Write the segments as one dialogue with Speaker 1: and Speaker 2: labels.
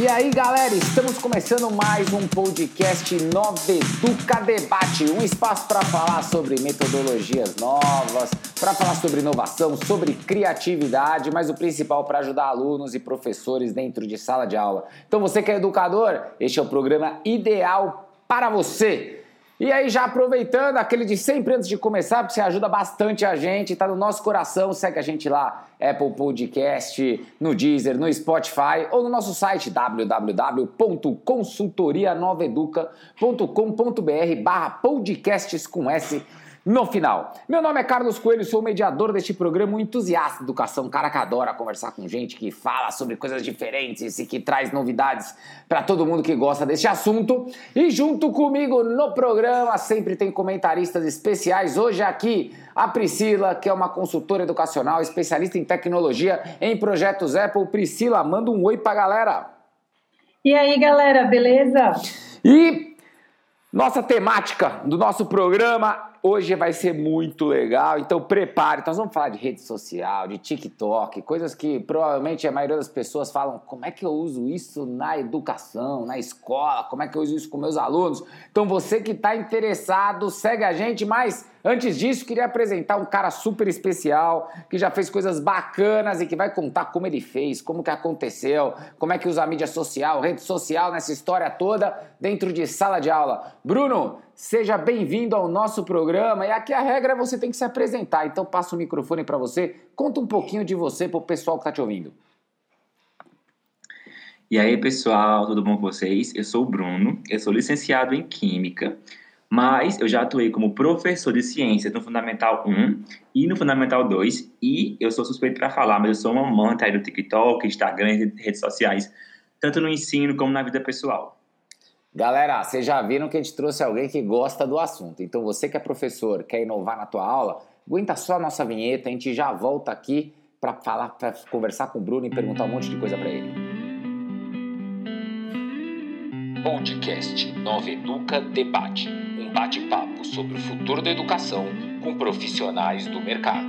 Speaker 1: E aí, galera, estamos começando mais um podcast Nova Educa Debate, um espaço para falar sobre metodologias novas, para falar sobre inovação, sobre criatividade, mas o principal para ajudar alunos e professores dentro de sala de aula. Então, você que é educador, este é o programa ideal para você. E aí, já aproveitando aquele de sempre antes de começar, porque você ajuda bastante a gente, tá no nosso coração, segue a gente lá, Apple Podcast, no Deezer, no Spotify ou no nosso site www.consultorianoveduca.com.br barra podcasts com S no final. Meu nome é Carlos Coelho, sou o mediador deste programa, um entusiasta de educação, um cara que adora conversar com gente que fala sobre coisas diferentes e que traz novidades para todo mundo que gosta deste assunto. E junto comigo no programa sempre tem comentaristas especiais. Hoje aqui a Priscila, que é uma consultora educacional, especialista em tecnologia em projetos Apple. Priscila, manda um oi pra galera.
Speaker 2: E aí, galera, beleza?
Speaker 1: E nossa temática do nosso programa Hoje vai ser muito legal, então prepare. Nós vamos falar de rede social, de TikTok, coisas que provavelmente a maioria das pessoas falam: como é que eu uso isso na educação, na escola, como é que eu uso isso com meus alunos. Então você que está interessado, segue a gente, mas Antes disso, queria apresentar um cara super especial, que já fez coisas bacanas e que vai contar como ele fez, como que aconteceu, como é que usa a mídia social, rede social nessa história toda dentro de sala de aula. Bruno, seja bem-vindo ao nosso programa e aqui a regra é você tem que se apresentar, então passo o microfone para você, conta um pouquinho de você para o pessoal que está te ouvindo.
Speaker 3: E aí, pessoal, tudo bom com vocês? Eu sou o Bruno, eu sou licenciado em Química, mas eu já atuei como professor de ciências no Fundamental 1 e no Fundamental 2, e eu sou suspeito para falar, mas eu sou uma amante aí do TikTok, Instagram e redes sociais, tanto no ensino como na vida pessoal.
Speaker 1: Galera, vocês já viram que a gente trouxe alguém que gosta do assunto. Então, você que é professor, quer inovar na tua aula, aguenta só a nossa vinheta, a gente já volta aqui para falar, para conversar com o Bruno e perguntar um monte de coisa para ele.
Speaker 4: Podcast Nova Educa Debate bate-papo sobre o futuro da educação com profissionais do mercado.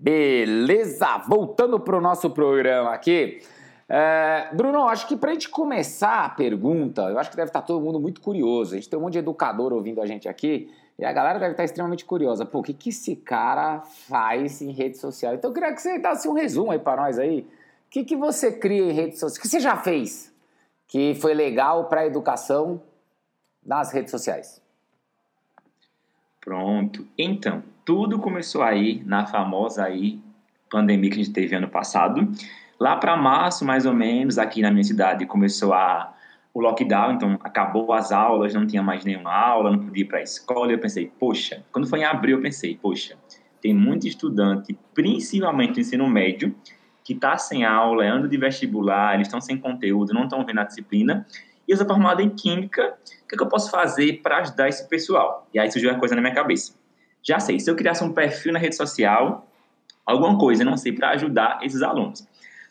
Speaker 1: Beleza, voltando para o nosso programa aqui. É, Bruno, acho que para a gente começar a pergunta, eu acho que deve estar tá todo mundo muito curioso. A gente tem um monte de educador ouvindo a gente aqui e a galera deve estar tá extremamente curiosa. Pô, o que, que esse cara faz em rede social? Então eu queria que você desse um resumo aí para nós aí. O que, que você cria em rede social? O que você já fez? que foi legal para a educação nas redes sociais?
Speaker 3: Pronto. Então, tudo começou aí na famosa aí pandemia que a gente teve ano passado. Lá para março, mais ou menos, aqui na minha cidade começou a o lockdown, então acabou as aulas, não tinha mais nenhuma aula, não podia ir para a escola. Eu pensei, poxa, quando foi em abril, eu pensei, poxa, tem muito estudante, principalmente no ensino médio, que está sem aula, é ano de vestibular, eles estão sem conteúdo, não estão vendo a disciplina, e eu sou formado em Química, o que, é eu posso fazer para ajudar esse pessoal? E aí surgiu uma coisa na minha cabeça. Já sei, se eu criasse um perfil na rede social, alguma coisa, não sei, para ajudar esses alunos.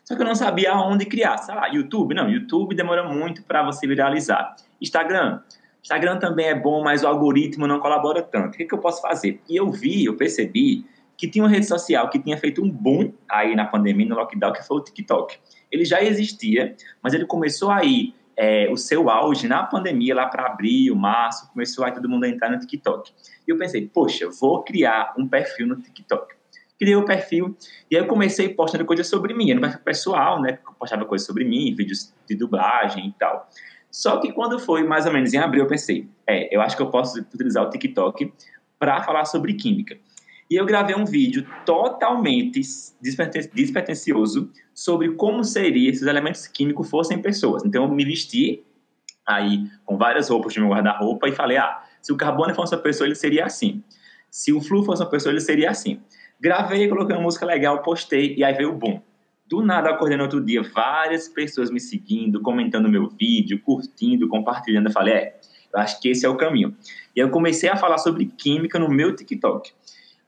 Speaker 3: Só que eu não sabia aonde criar. Sei lá, YouTube? Não, YouTube demora muito para você viralizar. Instagram? Instagram também é bom, mas o algoritmo não colabora tanto. O que, que eu posso fazer? E eu vi, eu percebi que tinha uma rede social que tinha feito um boom aí na pandemia, no lockdown, que foi o TikTok. Ele já existia, mas ele começou aí é, o seu auge na pandemia, lá para abril, março, começou aí todo mundo a entrar no TikTok. E eu pensei, poxa, vou criar um perfil no TikTok. Criei o perfil e aí eu comecei postando coisas sobre mim, no perfil pessoal, né? Postava coisas sobre mim, vídeos de dublagem e tal. Só que quando foi mais ou menos em abril, eu pensei, é, eu acho que eu posso utilizar o TikTok para falar sobre química. E eu gravei um vídeo totalmente despretensioso sobre como seria se os elementos químicos fossem pessoas. Então eu me vesti aí com várias roupas de meu guarda-roupa e falei: ah, se o carbono fosse uma pessoa, ele seria assim. Se o flu fosse uma pessoa, ele seria assim. Gravei, coloquei uma música legal, postei e aí veio o boom. Do nada, acordei no outro dia, várias pessoas me seguindo, comentando meu vídeo, curtindo, compartilhando. Eu falei, é, eu acho que esse é o caminho. E eu comecei a falar sobre química no meu TikTok.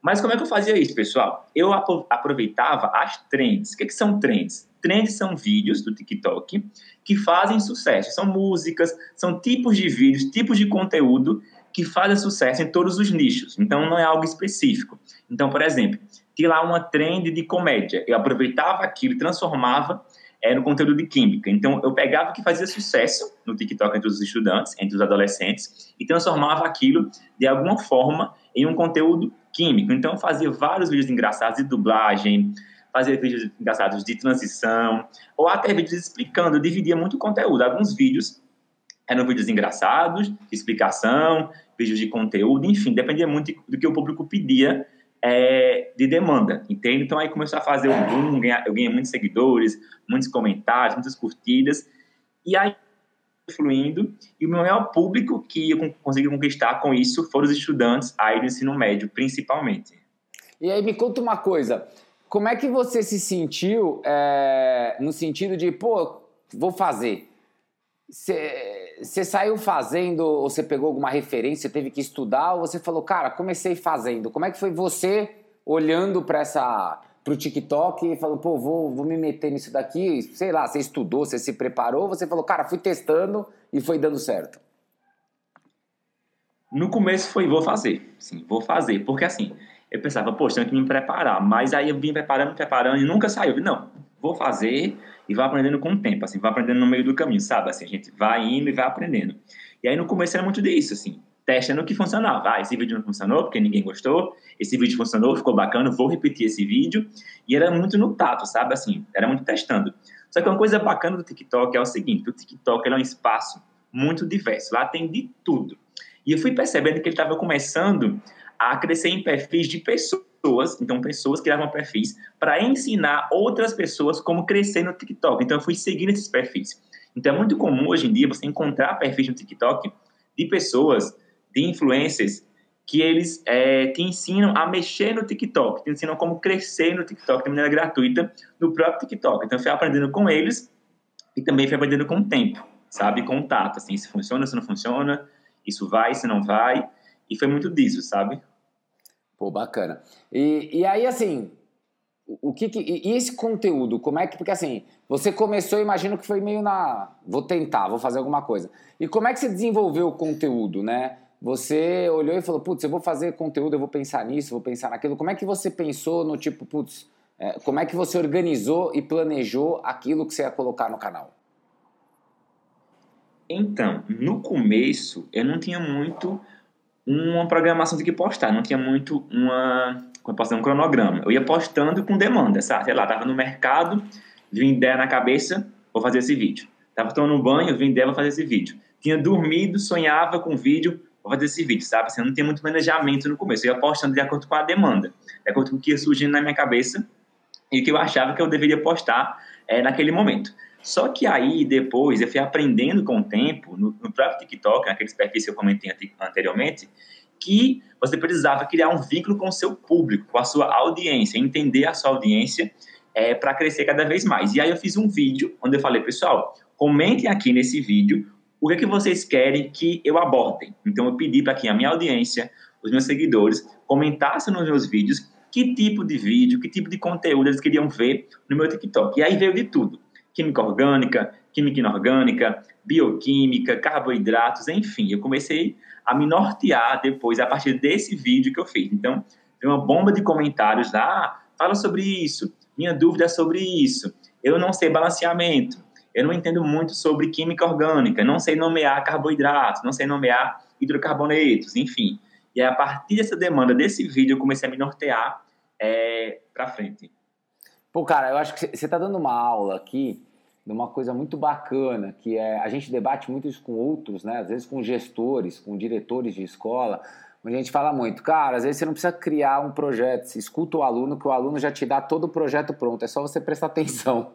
Speaker 3: Mas como é que eu fazia isso, pessoal? Eu aproveitava as trends. O que, que são trends? Trends são vídeos do TikTok que fazem sucesso. São músicas, são tipos de vídeos, tipos de conteúdo que fazem sucesso em todos os nichos. Então, não é algo específico. Então, por exemplo, tinha lá uma trend de comédia. Eu aproveitava aquilo e transformava é, no conteúdo de química. Então, eu pegava o que fazia sucesso no TikTok entre os estudantes, entre os adolescentes, e transformava aquilo, de alguma forma, em um conteúdo químico. Então, eu fazia vários vídeos engraçados de dublagem, fazia vídeos engraçados de transição, ou até vídeos explicando, eu dividia muito o conteúdo. Alguns vídeos eram vídeos engraçados, explicação, vídeos de conteúdo, enfim, dependia muito do que o público pedia é, de demanda, entende? Então aí começou a fazer o boom, eu ganhei muitos seguidores, muitos comentários, muitas curtidas, e aí fluindo, e o maior público que eu consegui conquistar com isso foram os estudantes aí do ensino médio, principalmente.
Speaker 1: E aí me conta uma coisa, como é que você se sentiu é, no sentido de, pô, vou fazer? Você saiu fazendo, ou você pegou alguma referência, teve que estudar, ou você falou, cara, comecei fazendo. Como é que foi você olhando para essa para o TikTok e falou, pô, vou, vou me meter nisso daqui, sei lá, você estudou, você se preparou, você falou, cara, fui testando e foi dando certo?
Speaker 3: No começo foi, vou fazer, sim, vou fazer, porque assim, eu pensava, poxa, tenho que me preparar, mas aí eu vim preparando, preparando e nunca saiu. Não, vou fazer e vou aprendendo com o tempo, assim, vou aprendendo no meio do caminho, sabe? Assim, a gente vai indo e vai aprendendo. E aí no começo era muito disso, assim, testando o que funcionava. Ah, esse vídeo não funcionou porque ninguém gostou, esse vídeo funcionou, ficou bacana, vou repetir esse vídeo. E era muito no tato, sabe? Assim, era muito testando. Só que uma coisa bacana do TikTok é o seguinte, o TikTok é um espaço muito diverso, lá tem de tudo. E eu fui percebendo que ele estava começando a crescer em perfis de pessoas pessoas, então pessoas criavam perfis para ensinar outras pessoas como crescer no TikTok. Então eu fui seguindo esses perfis. Então é muito comum hoje em dia você encontrar perfis no TikTok de pessoas, de influencers, que eles é, te ensinam a mexer no TikTok, te ensinam como crescer no TikTok de maneira gratuita no próprio TikTok. Então eu fui aprendendo com eles e também fui aprendendo com o tempo, sabe? Contato, assim, se funciona, se não funciona, isso vai, se não vai. E foi muito disso, sabe?
Speaker 1: Pô, bacana. E, e aí, assim, o que, que e esse conteúdo, como é que, porque assim, você começou, imagino que foi meio na, vou tentar, vou fazer alguma coisa. E como é que você desenvolveu o conteúdo, né? Você olhou e falou, putz, eu vou fazer conteúdo, eu vou pensar nisso, vou pensar naquilo. Como é que você pensou no tipo, putz, é, como é que você organizou e planejou aquilo que você ia colocar no canal?
Speaker 3: Então, no começo, eu não tinha muito uma programação de que postar, não tinha muito uma, como eu posso dizer, um cronograma. Eu ia postando com demanda, sabe? Sei lá, tava no mercado, vi ideia na cabeça, vou fazer esse vídeo. Tava tomando banho, vi ideia, vou fazer esse vídeo. Tinha dormido, sonhava com vídeo, vou fazer esse vídeo, sabe? Assim, eu não tinha muito planejamento no começo. Eu ia postando de acordo com a demanda, de acordo com o que ia surgindo na minha cabeça e o que eu achava que eu deveria postar é, naquele momento. Só que aí, depois, eu fui aprendendo com o tempo, no, no próprio TikTok, naqueles perfis que eu comentei anteriormente, que você precisava criar um vínculo com o seu público, com a sua audiência, entender a sua audiência é, para crescer cada vez mais. E aí eu fiz um vídeo onde eu falei, pessoal, comentem aqui nesse vídeo o que, é que vocês querem que eu abordem. Então eu pedi para que a minha audiência, os meus seguidores, comentassem nos meus vídeos que tipo de vídeo, que tipo de conteúdo eles queriam ver no meu TikTok. E aí veio de tudo química orgânica, química inorgânica, bioquímica, carboidratos, enfim. Eu comecei a me nortear depois a partir desse vídeo que eu fiz. Então, veio uma bomba de comentários lá, ah, fala sobre isso, minha dúvida é sobre isso, eu não sei balanceamento, eu não entendo muito sobre química orgânica, não sei nomear carboidratos, não sei nomear hidrocarbonetos, enfim. E a partir dessa demanda desse vídeo, eu comecei a me nortear é, para frente.
Speaker 1: Pô, cara, eu acho que você está dando uma aula aqui de uma coisa muito bacana, que é a gente debate muito isso com outros, né? Às vezes com gestores, com diretores de escola, a gente fala muito, cara, às vezes você não precisa criar um projeto, você escuta o aluno, que o aluno já te dá todo o projeto pronto, é só você prestar atenção.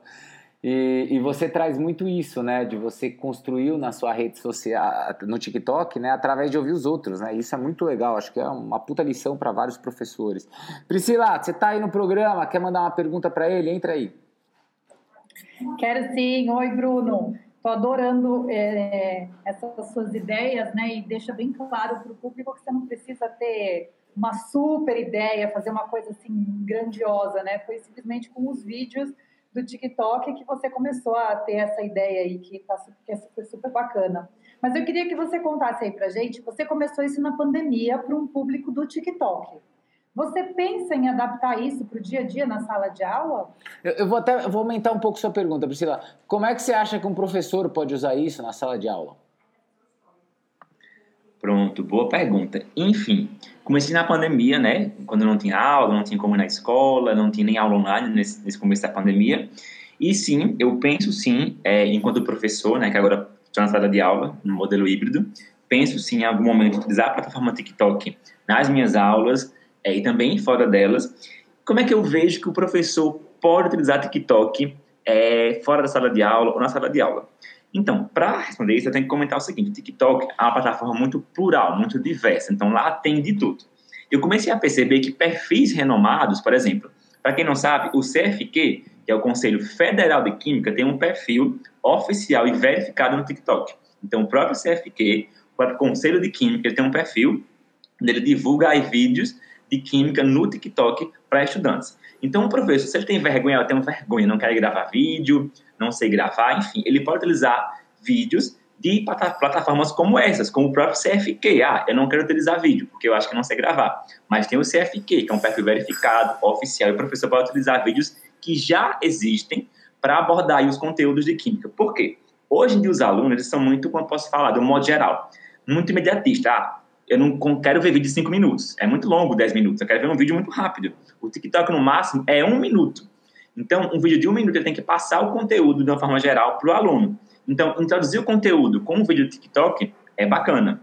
Speaker 1: E, e você traz muito isso, né? De você construir na sua rede social, no TikTok, né? Através de ouvir os outros, né? Isso é muito legal, acho que é uma puta lição para vários professores. Priscila, você tá aí no programa, quer mandar uma pergunta para ele? Entra aí.
Speaker 2: Quero sim. Oi, Bruno. Estou adorando é, essas suas ideias, né? E deixa bem claro para o público que você não precisa ter uma super ideia, fazer uma coisa assim grandiosa, né? Foi simplesmente com os vídeos do TikTok que você começou a ter essa ideia aí, que, tá, que é super, super bacana. Mas eu queria que você contasse aí pra gente, você começou isso na pandemia para um público do TikTok. Você pensa em adaptar isso para o dia a dia na sala de aula?
Speaker 1: Eu, eu vou até eu vou aumentar um pouco sua pergunta, Priscila. Como é que você acha que um professor pode usar isso na sala de aula?
Speaker 3: Pronto, boa pergunta. Enfim, comecei na pandemia, né? Quando não tinha aula, não tinha como ir na escola, não tinha nem aula online nesse, nesse começo da pandemia. E sim, eu penso sim, é, enquanto professor, né, que agora estou na sala de aula, no modelo híbrido, penso sim em algum momento utilizar a plataforma TikTok nas minhas aulas é, e também fora delas. Como é que eu vejo que o professor pode utilizar TikTok é, fora da sala de aula ou na sala de aula? Então, para responder isso, eu tenho que comentar o seguinte: TikTok é uma plataforma muito plural, muito diversa, então lá tem de tudo. Eu comecei a perceber que perfis renomados, por exemplo, para quem não sabe, o CFQ, que é o Conselho Federal de Química, tem um perfil oficial e verificado no TikTok. Então, o próprio CFQ, o próprio Conselho de Química, ele tem um perfil onde ele divulga aí vídeos de química no TikTok para estudantes. Então, o professor, se ele tem vergonha, ela tem vergonha, não quer gravar vídeo, não sei gravar, enfim, ele pode utilizar vídeos de plataformas como essas, como o próprio CFQ. Ah, eu não quero utilizar vídeo, porque eu acho que não sei gravar. Mas tem o CFQ, que é um perfil verificado, oficial, e o professor pode utilizar vídeos que já existem para abordar os conteúdos de química. Por quê? Hoje em dia, os alunos eles são muito, como eu posso falar, de um modo geral, muito imediatista. Ah, eu não quero ver vídeo de 5 minutos. É muito longo 10 minutos. Eu quero ver um vídeo muito rápido. O TikTok, no máximo, é um minuto. Então, um vídeo de um minuto ele tem que passar o conteúdo de uma forma geral para o aluno. Então, introduzir o conteúdo com um vídeo do TikTok é bacana.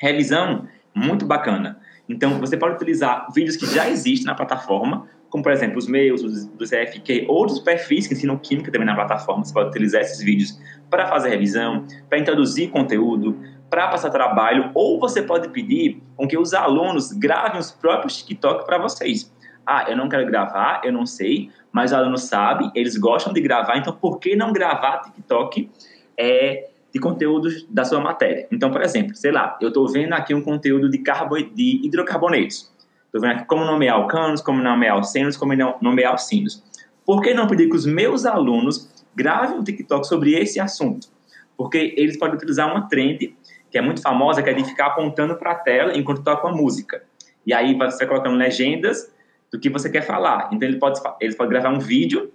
Speaker 3: Revisão, muito bacana. Então, você pode utilizar vídeos que já existem na plataforma, como, por exemplo, os meus, os do CFQ, outros perfis que ensinam química também na plataforma. Você pode utilizar esses vídeos para fazer revisão, para introduzir conteúdo, para passar trabalho, ou você pode pedir com que os alunos gravem os próprios TikTok para vocês. Ah, eu não quero gravar, eu não sei, mas o aluno sabe, eles gostam de gravar, então por que não gravar TikTok é, de conteúdos da sua matéria? Então, por exemplo, sei lá, eu estou vendo aqui um conteúdo de, de hidrocarbonetos. Estou vendo aqui como nomear alcanos, como nomear alcenos, como nomear alcinos. Por que não pedir que os meus alunos gravem um TikTok sobre esse assunto? Porque eles podem utilizar uma trend que é muito famosa, que é de ficar apontando para a tela enquanto toca uma música. E aí você vai colocando legendas do que você quer falar. Então ele pode, eles podem gravar um vídeo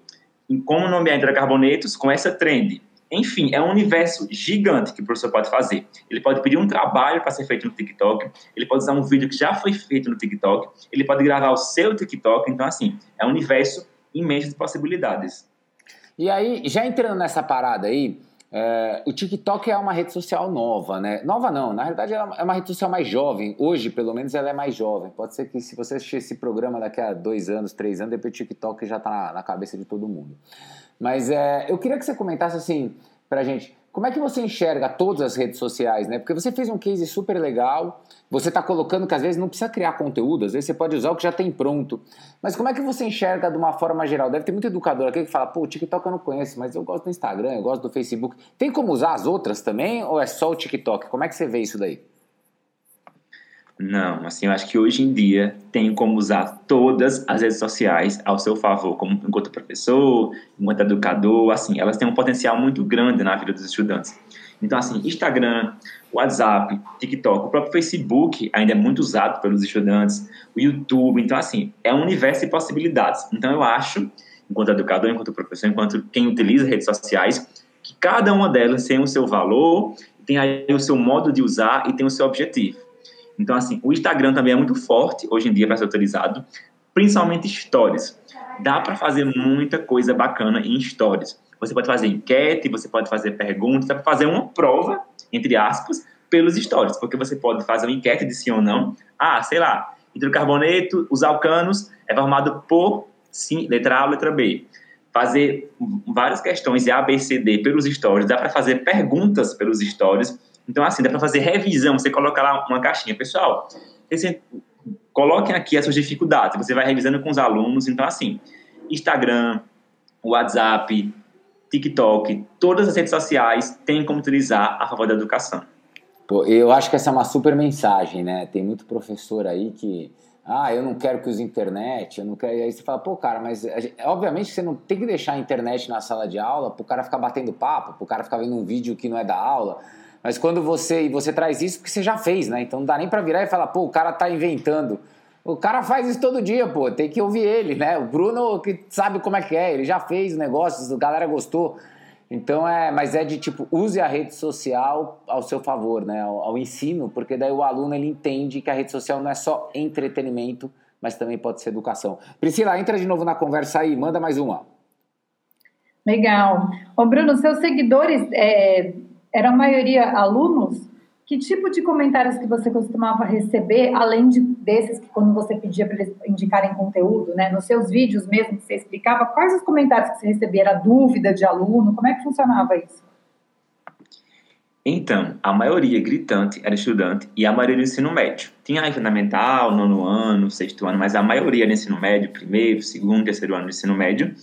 Speaker 3: em como nomear hidrocarbonetos com essa trend. Enfim, é um universo gigante que o professor pode fazer. Ele pode pedir um trabalho para ser feito no TikTok, ele pode usar um vídeo que já foi feito no TikTok, ele pode gravar o seu TikTok. Então, assim, é um universo imenso de possibilidades.
Speaker 1: E aí, já entrando nessa parada aí, é, o TikTok é uma rede social nova, né? Nova não, na realidade é uma rede social mais jovem. Hoje, pelo menos, ela é mais jovem. Pode ser que se você assistir esse programa daqui a dois anos, três anos, depois o TikTok já está na, na, cabeça de todo mundo. Mas é, eu queria que você comentasse assim pra gente como é que você enxerga todas as redes sociais, né? Porque você fez um case super legal, você está colocando que às vezes não precisa criar conteúdo, às vezes você pode usar o que já tem pronto. Mas como é que você enxerga de uma forma geral? Deve ter muito educador aqui que fala, pô, o TikTok eu não conheço, mas eu gosto do Instagram, eu gosto do Facebook. Tem como usar as outras também ou é só o TikTok? Como é que você vê isso daí?
Speaker 3: Não, assim, eu acho que hoje em dia tem como usar todas as redes sociais ao seu favor, como enquanto professor, enquanto educador, assim, elas têm um potencial muito grande na vida dos estudantes. Então, assim, Instagram, WhatsApp, TikTok, o próprio Facebook ainda é muito usado pelos estudantes, o YouTube, então, assim, é um universo de possibilidades. Então, eu acho, enquanto educador, enquanto professor, enquanto quem utiliza redes sociais, que cada uma delas tem o seu valor, tem aí o seu modo de usar e tem o seu objetivo. Então, assim, o Instagram também é muito forte hoje em dia para ser utilizado, principalmente stories. Dá para fazer muita coisa bacana em stories. Você pode fazer enquete, você pode fazer perguntas, dá para fazer uma prova, entre aspas, pelos stories, porque você pode fazer uma enquete de sim ou não. Ah, sei lá, hidrocarboneto, os alcanos é formado por sim, letra A ou letra B. Fazer várias questões de A, B, C, D pelos stories, dá para fazer perguntas pelos stories então, assim, dá para fazer revisão. Você coloca lá uma caixinha. Pessoal, coloquem aqui as suas dificuldades. Você vai revisando com os alunos. Então, assim, Instagram, WhatsApp, TikTok, todas as redes sociais têm como utilizar a favor da educação.
Speaker 1: Pô, eu acho que essa é uma super mensagem, né? Tem muito professor aí que ah, eu não quero que use internet, eu não quero. E aí você fala, pô, cara, mas obviamente você não tem que deixar a internet na sala de aula para o cara ficar batendo papo, para o cara ficar vendo um vídeo que não é da aula. Mas quando você e você traz isso porque você já fez, né? Então não dá nem para virar e falar, pô, o cara tá inventando O cara faz isso todo dia, pô. Tem que ouvir ele, né? O Bruno que sabe como é que é, ele já fez negócios, a galera gostou. Então é, mas é de tipo, use a rede social ao seu favor, né? Ao, ao, ensino, porque daí o aluno ele entende que a rede social não é só entretenimento, mas também pode ser educação. Priscila, entra de novo na conversa aí, manda mais uma.
Speaker 2: Legal. Ô Bruno, seus seguidores é, eram a maioria alunos? Que tipo de comentários que você costumava receber, além de, desses que quando você pedia para eles indicarem conteúdo, né? Nos seus vídeos mesmo que você explicava, quais os comentários que você recebia? Era dúvida de aluno? Como é que funcionava isso?
Speaker 3: Então, a maioria gritante era estudante e a maioria do ensino médio. Tinha fundamental, nono ano, sexto ano, mas a maioria do ensino médio, primeiro, segundo, terceiro ano do ensino médio.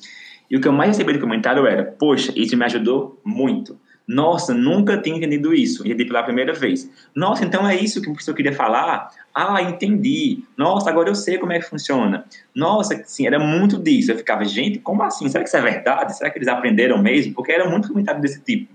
Speaker 3: E o que eu mais recebi de comentário era: Poxa, isso me ajudou muito. Nossa, nunca tinha entendido isso. Entendi pela primeira vez. Nossa, então é isso que o professor queria falar? Ah, entendi. Nossa, agora eu sei como é que funciona. Nossa, sim, era muito disso. Eu ficava, gente, como assim? Será que isso é verdade? Será que eles aprenderam mesmo? Porque era muito comentário desse tipo.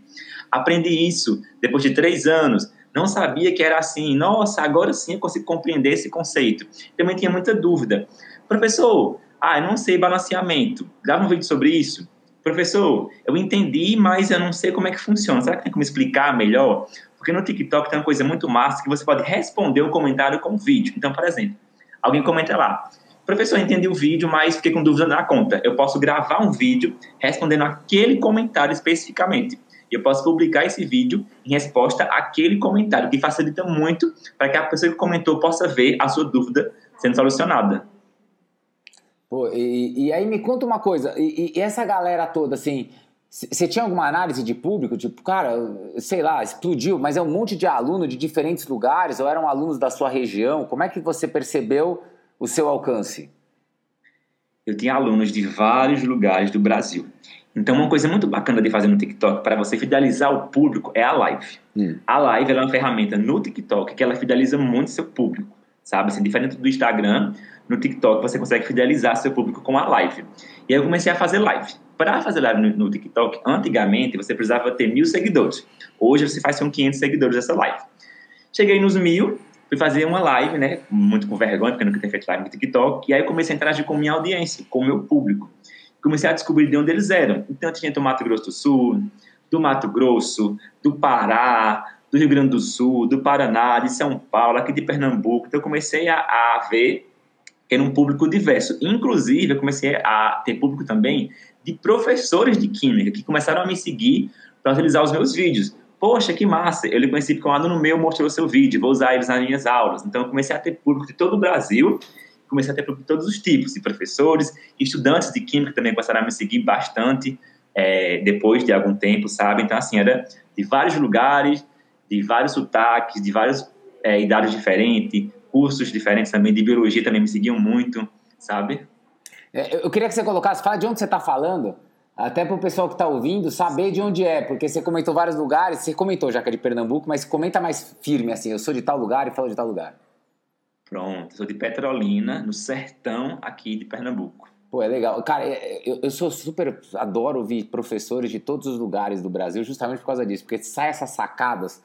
Speaker 3: Aprendi isso depois de três anos. Não sabia que era assim. Nossa, agora sim eu consigo compreender esse conceito. Também tinha muita dúvida. Professor, ah, eu não sei balanceamento. Grava um vídeo sobre isso professor, eu entendi, mas eu não sei como é que funciona. Será que tem como explicar melhor? Porque no TikTok tem uma coisa muito massa que você pode responder o comentário com vídeo. Então, por exemplo, alguém comenta lá, professor, eu entendi o vídeo, mas fiquei com dúvida na conta. Eu posso gravar um vídeo respondendo aquele comentário especificamente. E eu posso publicar esse vídeo em resposta àquele comentário, que facilita muito para que a pessoa que comentou possa ver a sua dúvida sendo solucionada.
Speaker 1: Pô, e, e, aí me conta uma coisa, e, e essa galera toda, assim, você tinha alguma análise de público? Tipo, cara, sei lá, explodiu, mas é um monte de aluno de diferentes lugares, ou eram alunos da sua região? Como é que você percebeu o seu alcance?
Speaker 3: Eu tinha alunos de vários lugares do Brasil. Então, uma coisa muito bacana de fazer no TikTok para você fidelizar o público é a live. Hum. A live é uma ferramenta no TikTok que ela fideliza muito seu público, sabe? Assim, diferente do Instagram, no TikTok você consegue fidelizar seu público com a live. E aí eu comecei a fazer live. Para fazer live no, no, TikTok, antigamente você precisava ter mil seguidores. Hoje você faz com 500 seguidores essa live. Cheguei nos mil, fui fazer uma live, né? Muito com vergonha, porque eu nunca tinha feito live no TikTok. E aí eu comecei a interagir com minha audiência, com o meu público. Comecei a descobrir de onde eles eram. Então tinha do Mato Grosso do Sul, do Mato Grosso, do Pará, do Rio Grande do Sul, do Paraná, de São Paulo, aqui de Pernambuco. Então eu comecei a, a ver era um público diverso. Inclusive, eu comecei a ter público também de professores de química que começaram a me seguir para utilizar os meus vídeos. Poxa, que massa! Eu lhe conheci porque um aluno meu mostrou seu vídeo, vou usar eles nas minhas aulas. Então, eu comecei a ter público de todo o Brasil, comecei a ter público de todos os tipos, de professores, estudantes de química também começaram a me seguir bastante é, depois de algum tempo, sabe? Então, assim, era de vários lugares, de vários sotaques, de várias é, idades diferentes, cursos diferentes também de biologia também me seguiam muito, sabe?
Speaker 1: É, eu queria que você colocasse, fala de onde você está falando, até para o pessoal que está ouvindo saber de onde é, porque você comentou vários lugares, você comentou já que é de Pernambuco, mas comenta mais firme assim, eu sou de tal lugar e falo de tal lugar.
Speaker 3: Pronto, sou de Petrolina, no sertão aqui de Pernambuco.
Speaker 1: Pô, é legal. Cara, é, eu, eu sou super. Adoro ouvir professores de todos os lugares do Brasil, justamente por causa disso, porque sai essas sacadas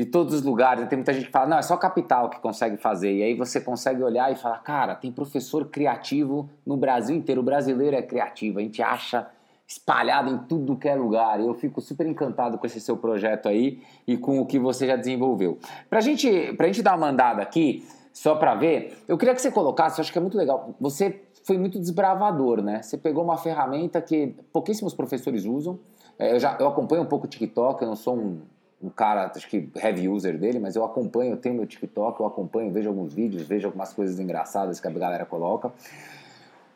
Speaker 1: de todos os lugares. Tem muita gente que fala, não, é só capital que consegue fazer. E aí você consegue olhar e falar, cara, tem professor criativo no Brasil inteiro. O brasileiro é criativo, a gente acha espalhado em tudo que é lugar. Eu fico super encantado com esse seu projeto aí e com o que você já desenvolveu. Pra gente, pra gente dar uma mandada aqui, só para ver, eu queria que você colocasse, acho que é muito legal. Você foi muito desbravador, né? Você pegou uma ferramenta que pouquíssimos professores usam. É, eu já eu acompanho um pouco o TikTok, eu não sou um um cara, acho que heavy user dele, mas eu acompanho, eu tenho meu TikTok, eu acompanho, vejo alguns vídeos, vejo algumas coisas engraçadas que a galera coloca.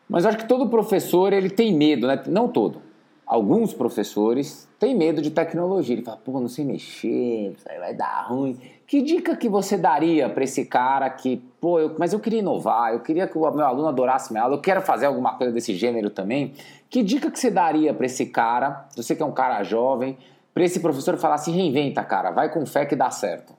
Speaker 1: Mas eu acho que todo professor, ele tem medo, né? Não todo. Alguns professores têm medo de tecnologia. Ele fala, pô, não sei mexer, isso aí vai dar ruim. Que dica que você daria para esse cara que, pô, eu, mas eu queria inovar, eu queria que o meu aluno adorasse minha aula, eu quero fazer alguma coisa desse gênero também. Que dica que você daria para esse cara, você que é um cara jovem, para esse professor falar se reinventa, cara, vai com fé que dá certo?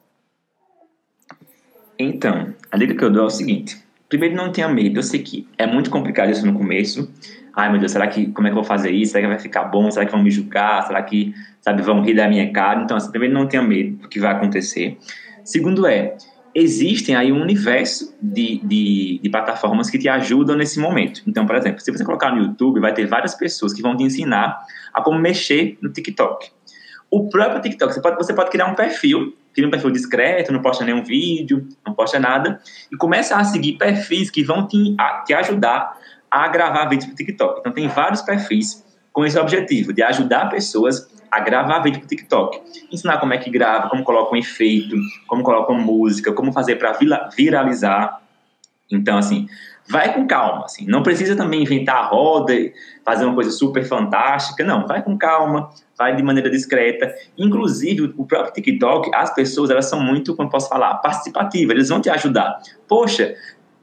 Speaker 3: Então, a dica que eu dou é o seguinte: primeiro, não tenha medo. Eu sei que é muito complicado isso no começo. Ai, meu Deus, será que como é que eu vou fazer isso? Será que vai ficar bom? Será que vão me julgar? Será que, sabe, vão rir da minha cara? Então, assim, primeiro, não tenha medo do que vai acontecer. Segundo é, existem aí um universo de, de, de, plataformas que te ajudam nesse momento. Então, por exemplo, se você colocar no YouTube, vai ter várias pessoas que vão te ensinar a como mexer no TikTok. O próprio TikTok, você pode, você pode criar um perfil, cria um perfil discreto, não posta nenhum vídeo, não posta nada, e começa a seguir perfis que vão te, a, te ajudar a gravar vídeos para o TikTok. Então, tem vários perfis com esse objetivo, de ajudar pessoas a gravar vídeo para o TikTok. Ensinar como é que grava, como coloca um efeito, como coloca música, como fazer para viralizar. Então, assim, vai com calma, assim, não precisa também inventar a roda, fazer uma coisa super fantástica, não, vai com calma, vai de maneira discreta. Inclusive, o próprio TikTok, as pessoas, elas são muito, como posso falar, participativas, eles vão te ajudar. Poxa,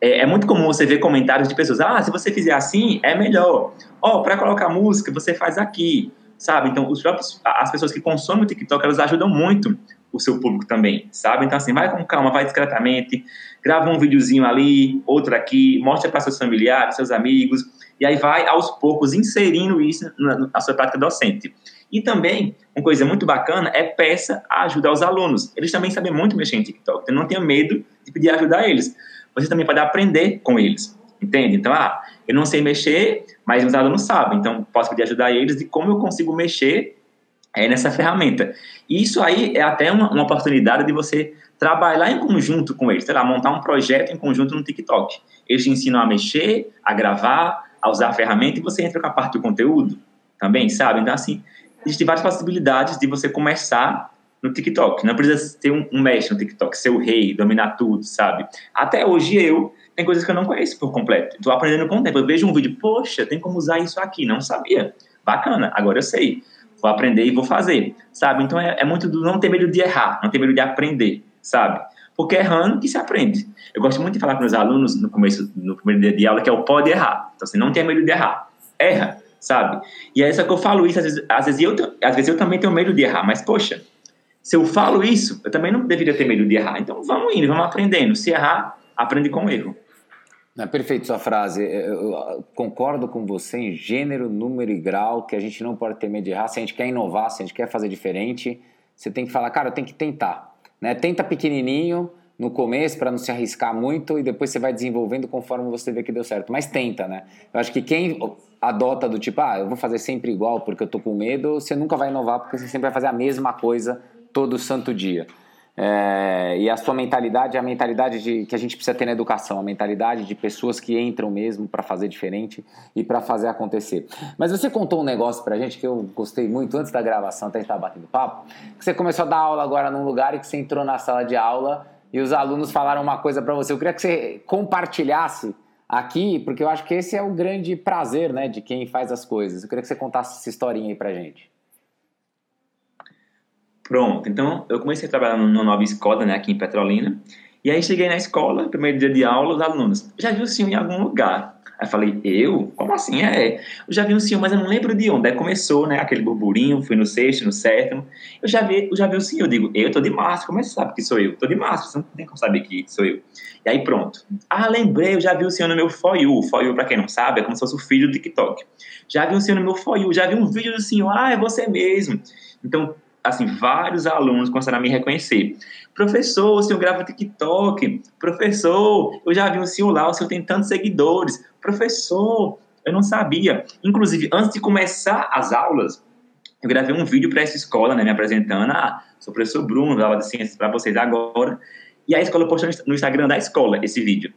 Speaker 3: é, é, muito comum você ver comentários de pessoas, ah, se você fizer assim, é melhor. Ó, oh, para colocar música, você faz aqui, sabe? Então, os próprios, as pessoas que consomem o TikTok, elas ajudam muito o seu público também, sabe? Então, assim, vai com calma, vai discretamente, grava um videozinho ali, outro aqui, mostra para seus familiares, seus amigos, e aí vai, aos poucos, inserindo isso na, na sua prática docente. E também, uma coisa muito bacana é peça a ajudar os alunos. Eles também sabem muito mexer em TikTok, então não tenha medo de pedir ajuda a eles. Você também pode aprender com eles, entende? Então, ah, eu não sei mexer, mas os alunos sabem, então posso pedir ajuda a eles de como eu consigo mexer é, nessa ferramenta. E isso aí é até uma, uma, oportunidade de você trabalhar em conjunto com eles, sei lá, montar um projeto em conjunto no TikTok. Eles te ensinam a mexer, a gravar, a usar a ferramenta e você entra com a parte do conteúdo também, sabe? Então, assim, existem várias possibilidades de você começar no TikTok. Não precisa ter um, um mestre no TikTok, ser o rei, dominar tudo, sabe? Até hoje eu tem coisas que eu não conheço por completo. Estou aprendendo com o tempo. Eu vejo um vídeo, poxa, tem como usar isso aqui, não sabia. Bacana, agora eu sei vou aprender e vou fazer, sabe? Então é, é, muito do não ter medo de errar, não ter medo de aprender, sabe? Porque errando que se aprende. Eu gosto muito de falar com os alunos no começo, no primeiro dia de aula, que é o pode errar. Então, assim, não tenha medo de errar. Erra, sabe? E é isso que eu falo isso, às vezes, às vezes, eu, às vezes eu também tenho medo de errar, mas, poxa, se eu falo isso, eu também não deveria ter medo de errar. Então, vamos indo, vamos aprendendo. Se errar, aprende com o erro.
Speaker 1: É perfeito sua frase. Eu concordo com você em gênero, número e grau, que a gente não pode ter medo de errar. Se a gente quer inovar, se a gente quer fazer diferente, você tem que falar, cara, eu tenho que tentar. Né? Tenta pequenininho no começo para não se arriscar muito e depois você vai desenvolvendo conforme você vê que deu certo. Mas tenta, né? Eu acho que quem adota do tipo, ah, eu vou fazer sempre igual porque eu tô com medo, você nunca vai inovar porque você sempre vai fazer a mesma coisa todo santo dia. É, e a sua mentalidade é a mentalidade de, que a gente precisa ter na educação, a mentalidade de pessoas que entram mesmo para fazer diferente e para fazer acontecer. Mas você contou um negócio para a gente que eu gostei muito antes da gravação, até estar batendo papo, que você começou a dar aula agora num lugar e que você entrou na sala de aula e os alunos falaram uma coisa para você. Eu queria que você compartilhasse aqui, porque eu acho que esse é o grande prazer né, de quem faz as coisas. Eu queria que você contasse essa historinha aí para gente.
Speaker 3: Pronto, então eu comecei a trabalhar numa nova escola, né, aqui em Petrolina. E aí cheguei na escola, primeiro dia de aula, os alunos, já viu o senhor em algum lugar? Aí falei, eu? Como assim? É, eu já vi o senhor, mas eu não lembro de onde. Aí começou, né, aquele burburinho, fui no sexto, no sétimo. Eu já vi, eu já vi o senhor, eu digo, eu tô de máscara, como é que você sabe que sou eu? Tô de máscara, você não tem como saber que sou eu. E aí pronto. Ah, lembrei, eu já vi o senhor no meu For You. Pra quem não sabe, é como se fosse o filho do TikTok. Já vi o senhor no meu For já vi um vídeo do senhor, ah, é você mesmo. Então, assim, vários alunos começaram a me reconhecer. Professor, o senhor grava TikTok. Professor, eu já vi o senhor lá, o senhor tem tantos seguidores. Professor, eu não sabia. Inclusive, antes de começar as aulas, eu gravei um vídeo para essa escola, né, me apresentando. Ah, sou professor Bruno, dava de ciências para vocês agora. E a escola postou no Instagram da escola esse vídeo.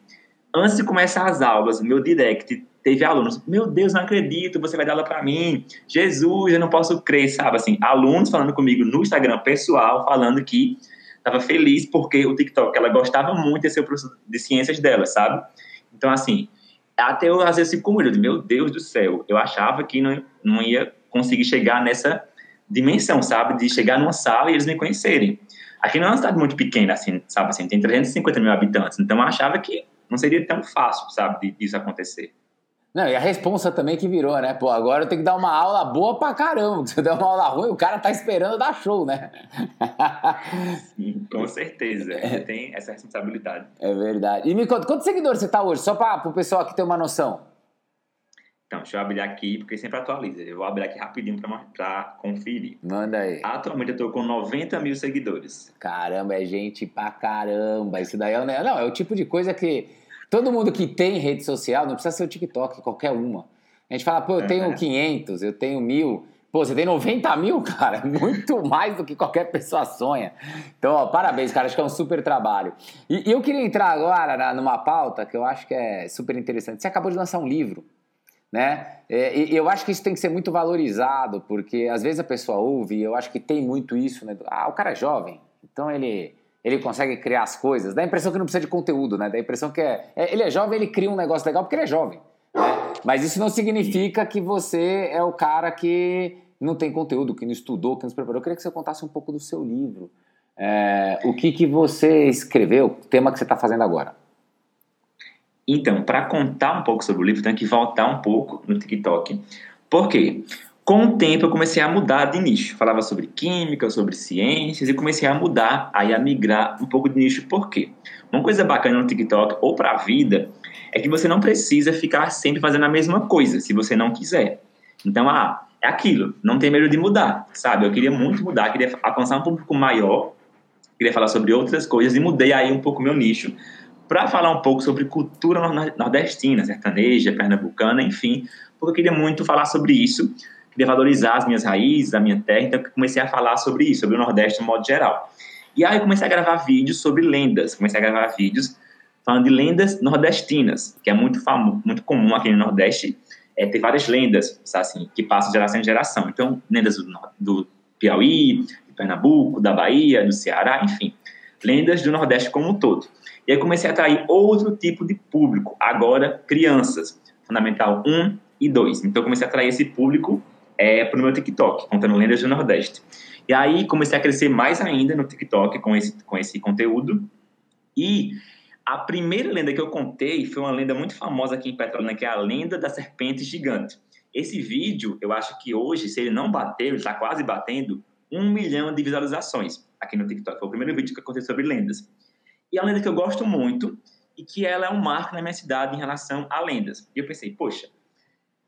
Speaker 3: Antes de começar as aulas, meu direct teve alunos, meu Deus, não acredito, você vai dar aula para mim, Jesus, eu não posso crer, sabe? Assim, alunos falando comigo no Instagram pessoal, falando que estava feliz porque o TikTok, ela gostava muito de ser professor de ciências dela, sabe? Então, assim, até eu às vezes fico com medo, meu Deus do céu, eu achava que não, não ia conseguir chegar nessa dimensão, sabe? De chegar numa sala e eles me conhecerem. Aqui não é uma cidade muito pequena, assim, sabe? Assim, tem 350 mil habitantes, então eu achava que não seria tão fácil, sabe, disso acontecer.
Speaker 1: Não, e a responsa também que virou, né? Pô, agora eu tenho que dar uma aula boa pra caramba. Se eu der uma aula ruim, o cara tá esperando dar show, né?
Speaker 3: Sim, com certeza. Você tem essa responsabilidade.
Speaker 1: É verdade. E me conta, quantos seguidores você tá hoje? Só para o pessoal aqui ter uma noção.
Speaker 3: Então, deixa eu abrir aqui, porque sempre atualiza. Eu vou abrir aqui rapidinho para conferir.
Speaker 1: Manda aí.
Speaker 3: Atualmente eu tô com 90 mil seguidores.
Speaker 1: Caramba, é gente pra caramba. Isso daí é, não, é o tipo de coisa que todo mundo que tem rede social, não precisa ser o TikTok, qualquer uma. A gente fala, pô, eu tenho 500, eu tenho mil. Pô, você tem 90 mil, cara, muito mais do que qualquer pessoa sonha. Então, ó, parabéns, cara, acho que é um super trabalho. E, e eu queria entrar agora na, numa pauta que eu acho que é super interessante. Você acabou de lançar um livro né? É, e eu acho que isso tem que ser muito valorizado, porque às vezes a pessoa ouve, e eu acho que tem muito isso, né? Ah, o cara é jovem, então ele, ele consegue criar as coisas. Dá a impressão que não precisa de conteúdo, né? Dá a impressão que é, é ele é jovem, ele cria um negócio legal porque ele é jovem. Né? Mas isso não significa que você é o cara que não tem conteúdo, que não estudou, que não se preparou. Eu queria que você contasse um pouco do seu livro. É, o que, que você escreveu, o tema que você está fazendo agora.
Speaker 3: Então, para contar um pouco sobre o livro, tenho que voltar um pouco no TikTok. Por quê? Com o tempo eu comecei a mudar de nicho. Falava sobre química, sobre ciências e comecei a mudar, aí a migrar um pouco de nicho. Por quê? Uma coisa bacana no TikTok ou para a vida é que você não precisa ficar sempre fazendo a mesma coisa, se você não quiser. Então, ah, é aquilo, não tem medo de mudar, sabe? Eu queria muito mudar, queria alcançar um público maior, queria falar sobre outras coisas e mudei aí um pouco meu nicho para falar um pouco sobre cultura nordestina, sertaneja, pernambucana, enfim, porque eu queria muito falar sobre isso, queria valorizar as minhas raízes, a minha terra, então comecei a falar sobre isso, sobre o Nordeste no modo geral. E aí eu comecei a gravar vídeos sobre lendas, comecei a gravar vídeos falando de lendas nordestinas, que é muito famoso, muito comum aqui no Nordeste, é ter várias lendas, assim, que passam de geração em geração. Então, lendas do, do Piauí, de Pernambuco, da Bahia, do Ceará, enfim, lendas do Nordeste como um todo. E aí comecei a atrair outro tipo de público, agora crianças, Fundamental 1 e 2. Então comecei a atrair esse público é, para o meu TikTok, contando lendas do Nordeste. E aí comecei a crescer mais ainda no TikTok com esse, com esse conteúdo. E a primeira lenda que eu contei foi uma lenda muito famosa aqui em Petrolina, que é a lenda da serpente gigante. Esse vídeo, eu acho que hoje, se ele não bateu, ele está quase batendo, um milhão de visualizações aqui no TikTok. Foi o primeiro vídeo que eu contei sobre lendas. E é uma lenda que eu gosto muito e que ela é um marco na minha cidade em relação a lendas. E eu pensei, poxa,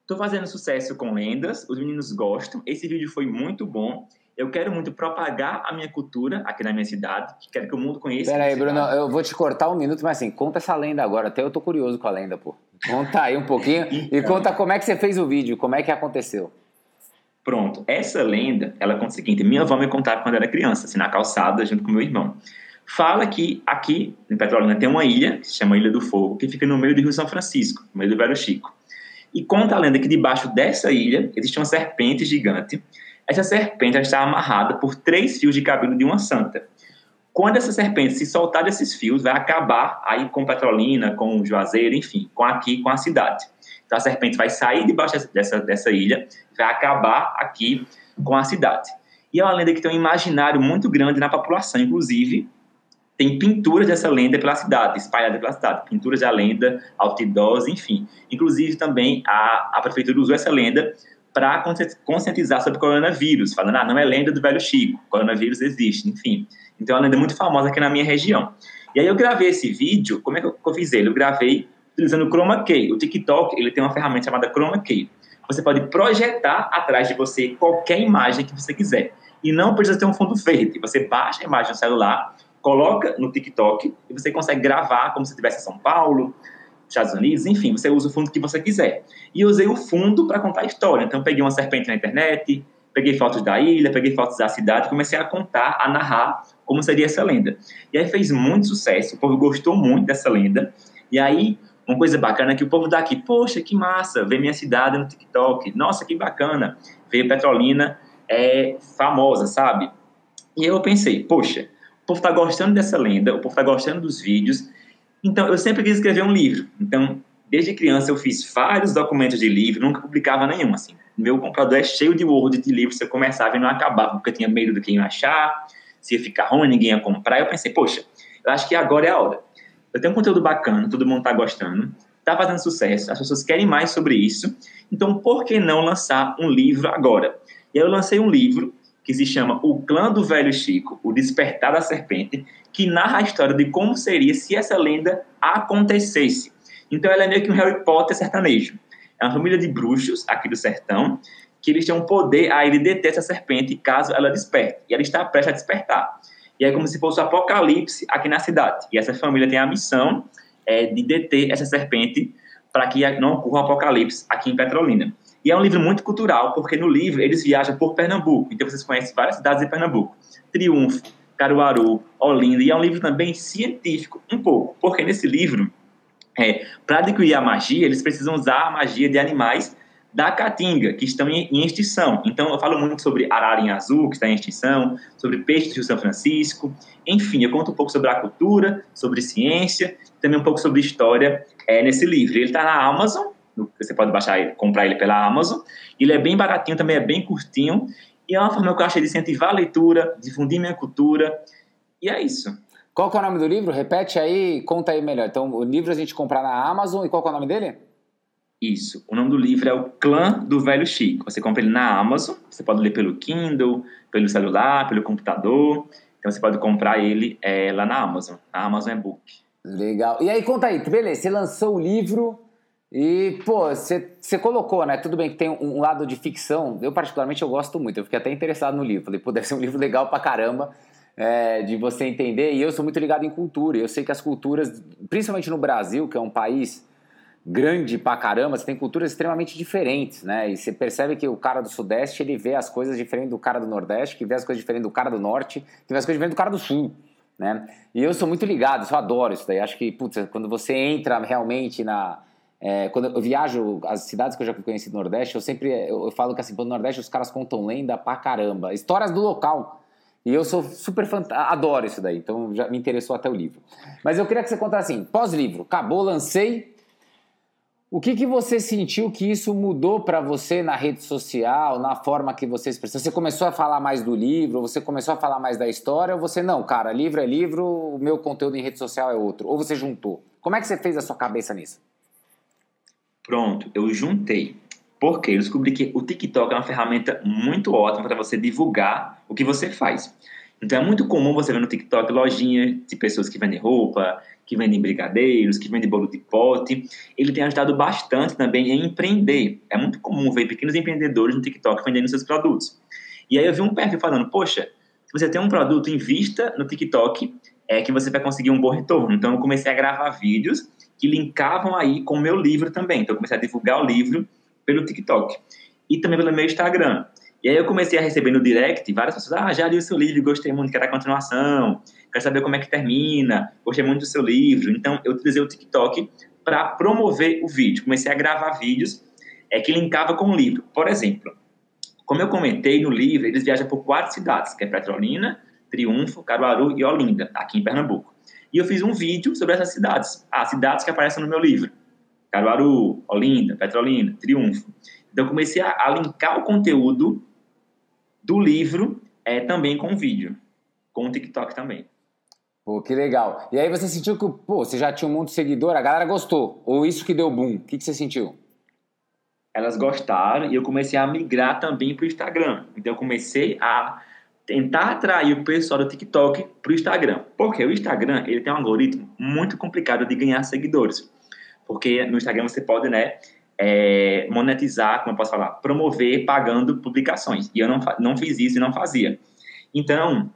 Speaker 3: estou fazendo sucesso com lendas, os meninos gostam, esse vídeo foi muito bom, eu quero muito propagar a minha cultura aqui na minha cidade, quero que o mundo conheça.
Speaker 1: Peraí, Bruno, eu vou te cortar um minuto, mas assim, conta essa lenda agora, até eu tô curioso com a lenda, pô. Conta aí um pouquinho então, e conta como é que você fez o vídeo, como é que aconteceu.
Speaker 3: Pronto, essa lenda, ela conta o seguinte, minha avó me contava quando era criança, assim, na calçada, junto com meu irmão fala que aqui em Petrolina tem uma ilha, que se chama Ilha do Fogo, que fica no meio do Rio São Francisco, no meio do Velho Chico. E conta a lenda que debaixo dessa ilha existe uma serpente gigante. Essa serpente está amarrada por três fios de cabelo de uma santa. Quando essa serpente se soltar desses fios, vai acabar aí com Petrolina, com Juazeiro, enfim, com aqui, com a cidade. Então a serpente vai sair debaixo dessa, dessa ilha, vai acabar aqui com a cidade. E é uma lenda que tem um imaginário muito grande na população, inclusive tem pinturas dessa lenda pela cidade, espalhadas pela cidade, pinturas da lenda, outdoors, enfim. Inclusive também a, a prefeitura usou essa lenda para conscientizar sobre o coronavírus, falando, ah, não é lenda do velho Chico, coronavírus existe, enfim. Então é uma lenda muito famosa aqui na minha região. E aí eu gravei esse vídeo, como é que eu, eu fiz ele? Eu gravei utilizando o Chroma Key. O TikTok, ele tem uma ferramenta chamada Chroma Key. Você pode projetar atrás de você qualquer imagem que você quiser. E não precisa ter um fundo verde. Você baixa a imagem no celular coloca no TikTok e você consegue gravar como se estivesse em São Paulo, Estados Unidos, enfim, você usa o fundo que você quiser. E usei o fundo para contar a história. Então, peguei uma serpente na internet, peguei fotos da ilha, peguei fotos da cidade, comecei a contar, a narrar como seria essa lenda. E aí fez muito sucesso, o povo gostou muito dessa lenda. E aí, uma coisa bacana é que o povo daqui, poxa, que massa, ver minha cidade no TikTok, nossa, que bacana, ver Petrolina é famosa, sabe? E eu pensei, poxa, povo está gostando dessa lenda, o povo está gostando dos vídeos. Então, eu sempre quis escrever um livro. Então, desde criança, eu fiz vários documentos de livro, nunca publicava nenhum, assim. Meu computador é cheio de Word de livros, se eu começava e não acabava, porque eu tinha medo do que ia achar, se ia ficar ruim, ninguém ia comprar. Eu pensei, poxa, eu acho que agora é a hora. Eu tenho um conteúdo bacana, todo mundo está gostando, está fazendo sucesso, as pessoas querem mais sobre isso, então por que não lançar um livro agora? E aí eu lancei um livro que se chama O Clã do Velho Chico, O Despertar da Serpente, que narra a história de como seria se essa lenda acontecesse. Então ela é meio que um Harry Potter sertanejo. É uma família de bruxos aqui do sertão que eles têm um poder a ele deter essa serpente caso ela desperte. E ela está prestes a despertar. E é como se fosse o apocalipse aqui na cidade. E essa família tem a missão é, de deter essa serpente para que não ocorra o apocalipse aqui em Petrolina. E é um livro muito cultural, porque no livro eles viajam por Pernambuco. Então vocês conhecem várias cidades de Pernambuco. Triunfo, Caruaru, Olinda. E é um livro também científico, um pouco. Porque nesse livro, é, para adquirir a magia, eles precisam usar a magia de animais da caatinga, que estão em, em, extinção. Então, eu falo muito sobre ararinha azul, que está em extinção, sobre peixes do São Francisco. Enfim, eu conto um pouco sobre a cultura, sobre ciência, também um pouco sobre história é, nesse livro. Ele está na Amazon, você pode baixar ele, comprar ele pela Amazon. Ele é bem baratinho, também é bem curtinho. E é uma forma que eu achei de incentivar a leitura, difundir minha cultura. E é isso.
Speaker 1: Qual é o nome do livro? Repete aí, conta aí melhor. Então, o livro a gente comprar na Amazon e qual é o nome dele?
Speaker 3: Isso. O nome do livro é O Clã do Velho Chico. Você compra ele na Amazon, você pode ler pelo Kindle, pelo celular, pelo computador. Então você pode comprar ele é, lá na Amazon, na Amazon Ebook.
Speaker 1: Legal. E aí, conta aí, beleza, você lançou o livro e, pô, você, colocou, né? Tudo bem que tem um, um lado de ficção. Eu, particularmente, eu gosto muito. Eu fiquei até interessado no livro. Falei, pô, deve ser um livro legal pra caramba. É, de você entender, e eu sou muito ligado em cultura, eu sei que as culturas, principalmente no Brasil, que é um país grande pra caramba, você tem culturas extremamente diferentes, né? E você percebe que o cara do Sudeste, ele vê as coisas diferentes do cara do Nordeste, que vê as coisas diferentes do cara do Norte, que vê as coisas diferentes do cara do Sul, né? E eu sou muito ligado, eu adoro isso daí. Acho que, putz, quando você entra realmente na... É, quando eu viajo, as cidades que eu já conheci do Nordeste, eu sempre eu, eu falo que assim, no Nordeste os caras contam lenda pra caramba, histórias do local. E eu sou super fã, adoro isso daí, então já me interessou até o livro. Mas eu queria que você contasse assim, pós-livro, acabou, lancei, o que, que você sentiu que isso mudou para você na rede social, na forma que você expressou? Você começou a falar mais do livro, você começou a falar mais da história, ou você, não, cara, livro é livro, o meu conteúdo em rede social é outro? Ou você juntou? Como é que você fez a sua cabeça nisso?
Speaker 3: Pronto, eu juntei. Porque eu descobri que o TikTok é uma ferramenta muito ótima para você divulgar o que você faz. Então é muito comum você ver no TikTok lojinha de pessoas que vendem roupa, que vendem brigadeiros, que vendem bolo de pote. Ele tem ajudado bastante também em empreender. É muito comum ver pequenos empreendedores no TikTok vendendo seus produtos. E aí eu vi um perfil falando, poxa, se você tem um produto, invista no TikTok, é que você vai conseguir um bom retorno. Então eu comecei a gravar vídeos que linkavam aí com o meu livro também. Então eu comecei a divulgar o livro pelo TikTok e também pelo meu Instagram. E aí eu comecei a receber no direct várias pessoas, ah, já li o seu livro, gostei muito, quero a continuação, quero saber como é que termina, gostei muito do seu livro. Então eu utilizei o TikTok para promover o vídeo. Comecei a gravar vídeos é, que linkava com o livro. Por exemplo, como eu comentei no livro, eles viajam por quatro cidades, que é Petrolina, Triunfo, Caruaru e Olinda, aqui em Pernambuco. E eu fiz um vídeo sobre essas cidades, as cidades que aparecem no meu livro. Caruaru, Olinda, Petrolina, Triunfo. Então eu comecei a, a linkar o conteúdo do livro é, também com o vídeo, com o TikTok também.
Speaker 1: Pô, que legal. E aí você sentiu que, pô, você já tinha um monte de seguidor, a galera gostou? Ou isso que deu boom? O que, que você sentiu?
Speaker 3: Elas gostaram e eu comecei a migrar também para o Instagram. Então eu comecei a tentar atrair o pessoal do TikTok para o Instagram. Porque o Instagram ele tem um algoritmo muito complicado de ganhar seguidores. Porque no Instagram você pode, né, é, monetizar, como eu posso falar, promover pagando publicações. E eu não, não fiz isso e não fazia. Então,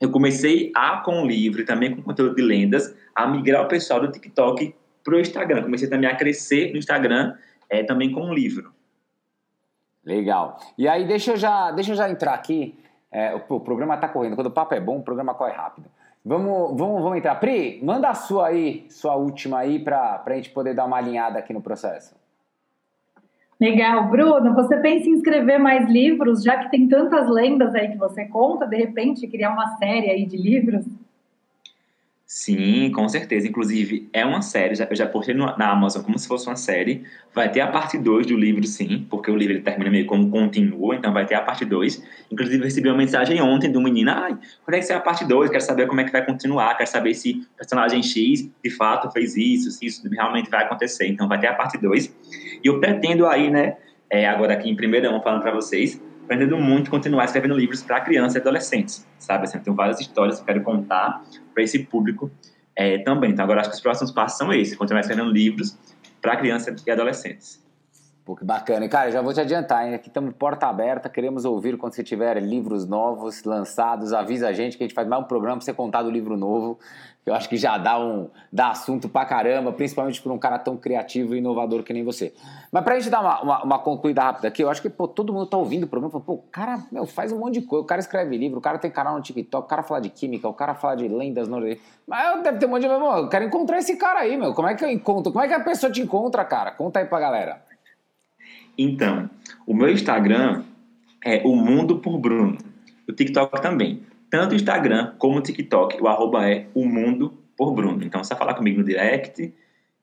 Speaker 3: eu comecei a, com o livro e também com conteúdo de lendas, a migrar o pessoal do TikTok para o Instagram. Comecei também a crescer no Instagram é, também com o livro.
Speaker 1: Legal. E aí, deixa eu já, deixa eu já entrar aqui. É, o, o, programa está correndo. Quando o papo é bom, o programa corre rápido. Vamos, vamos, vamos entrar. Pri, manda a sua aí, sua última aí, para a gente poder dar uma alinhada aqui no processo.
Speaker 2: Legal. Bruno, você pensa em escrever mais livros, já que tem tantas lendas aí que você conta, de repente criar uma série aí de livros?
Speaker 3: Sim, com certeza. Inclusive, é uma série, já, eu já postei na Amazon como se fosse uma série. Vai ter a parte 2 do livro, sim, porque o livro ele termina meio como continua, então vai ter a parte 2. Inclusive, recebi uma mensagem ontem do menino: ai, quando é que sai a parte 2? Quero saber como é que vai continuar, quero saber se o personagem X de fato fez isso, se isso realmente vai acontecer. Então, vai ter a parte 2. E eu pretendo aí, né, é, agora aqui em primeira mão falando para vocês, pretendo muito continuar escrevendo livros para crianças e adolescentes, sabe? Assim, eu tenho várias histórias que eu quero contar para esse público é, também. Então, agora acho que os próximos passos são esses: continuar escrevendo livros para crianças e adolescentes.
Speaker 1: Pô, que bacana. E, cara, já vou te adiantar, hein? Aqui estamos porta aberta, queremos ouvir quando você tiver livros novos lançados. Avisa a gente que a gente faz mais um programa para você contar do livro novo. Eu acho que já dá um dá assunto pra caramba, principalmente para um cara tão criativo e inovador que nem você. Mas pra gente dar uma, uma, uma, concluída rápida aqui, eu acho que pô, todo mundo tá ouvindo o fala, pô, o cara meu, faz um monte de coisa, o cara escreve livro, o cara tem canal no TikTok, o cara fala de química, o cara fala de lendas norueguesas. Mas deve ter um monte de. Meu, eu quero encontrar esse cara aí, meu. Como é que eu encontro? Como é que a pessoa te encontra, cara? Conta aí pra galera.
Speaker 3: Então, o meu Instagram é o Mundo por Bruno. O TikTok também. Tanto o Instagram como o TikTok, o arroba é o Mundo por Bruno. Então, só falar comigo no direct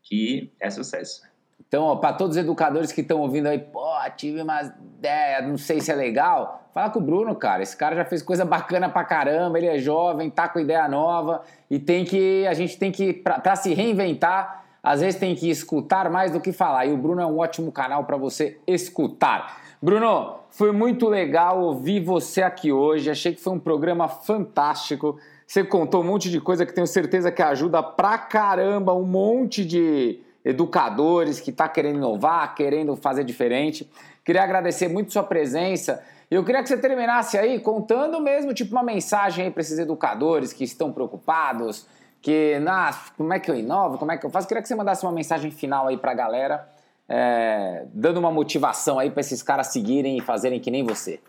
Speaker 3: que é sucesso.
Speaker 1: Então, para todos os educadores que estão ouvindo aí, pô, tive uma ideia, não sei se é legal, fala com o Bruno, cara. Esse cara já fez coisa bacana pra caramba, ele é jovem, tá com ideia nova e tem que, a gente tem que, para se reinventar, às vezes tem que escutar mais do que falar. E o Bruno é um ótimo canal para você escutar. Bruno, foi muito legal ouvir você aqui hoje. Achei que foi um programa fantástico. Você contou um monte de coisa que tenho certeza que ajuda pra caramba um monte de educadores que está querendo inovar, querendo fazer diferente. Queria agradecer muito sua presença. Eu queria que você terminasse aí contando mesmo, tipo, uma mensagem aí para esses educadores que estão preocupados, que, ah, como é que eu inovo, como é que eu faço? Queria que você mandasse uma mensagem final aí pra galera, é, dando uma motivação aí para esses caras seguirem e fazerem que nem você.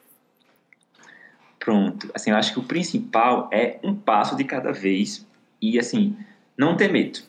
Speaker 3: Pronto, assim, eu acho que o principal é um passo de cada vez e, assim, não ter medo.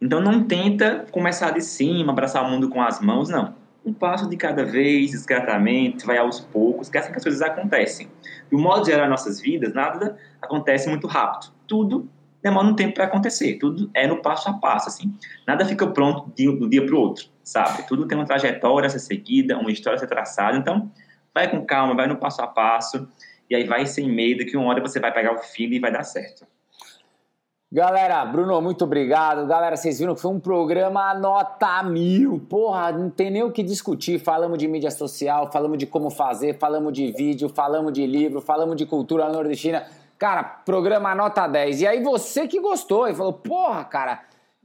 Speaker 3: Então, não tenta começar de cima, abraçar o mundo com as mãos, não. Um passo de cada vez, discretamente, vai aos poucos, que é assim que as coisas acontecem. Do modo geral, nas nossas vidas, nada acontece muito rápido. Tudo demora um tempo para acontecer. Tudo é no passo a passo, assim. Nada fica pronto de um dia para o outro, sabe? Tudo tem uma trajetória a ser seguida, uma história a ser traçada. Então, vai com calma, vai no passo a passo, e aí vai sem medo que uma hora você vai pegar o filho e vai dar certo.
Speaker 1: Galera, Bruno, muito obrigado. Galera, vocês viram que foi um programa nota mil. Porra, não tem nem o que discutir. Falamos de mídia social, falamos de como fazer, falamos de vídeo, falamos de livro, falamos de cultura nordestina. Cara, programa nota 10. E aí você que gostou e falou, porra, cara,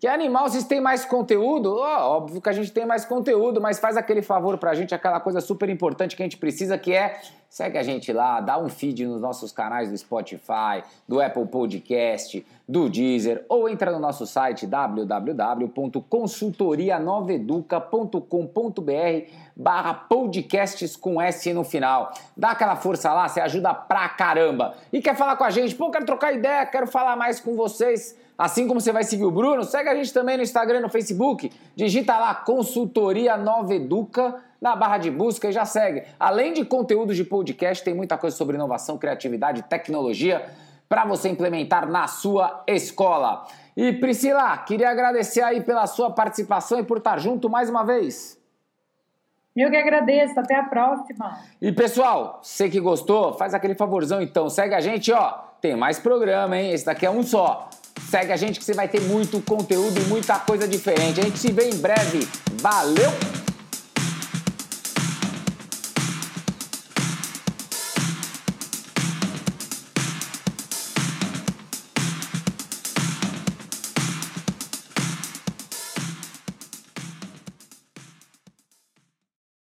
Speaker 1: que animal, vocês têm mais conteúdo? Oh, óbvio que a gente tem mais conteúdo, mas faz aquele favor pra gente, aquela coisa super importante que a gente precisa, que é segue a gente lá, dá um feed nos nossos canais do Spotify, do Apple Podcast, do Deezer, ou entra no nosso site www.consultorianoveduca.com.br barra podcasts com S no final. Dá aquela força lá, você ajuda pra caramba. E quer falar com a gente? Pô, quero trocar ideia, quero falar mais com vocês Assim como você vai seguir o Bruno, segue a gente também no Instagram e no Facebook. Digita lá Consultoria Nova Educa na barra de busca e já segue. Além de conteúdos de podcast, tem muita coisa sobre inovação, criatividade, tecnologia para você implementar na sua escola. E Priscila, queria agradecer aí pela sua participação e por estar junto mais uma vez.
Speaker 2: Eu que agradeço, até a próxima.
Speaker 1: E pessoal, você que gostou, faz aquele favorzão então, segue a gente, ó. Tem mais programa, hein? Esse daqui é um só. Segue a gente que você vai ter muito conteúdo e muita coisa diferente. A gente se vê em breve. Valeu!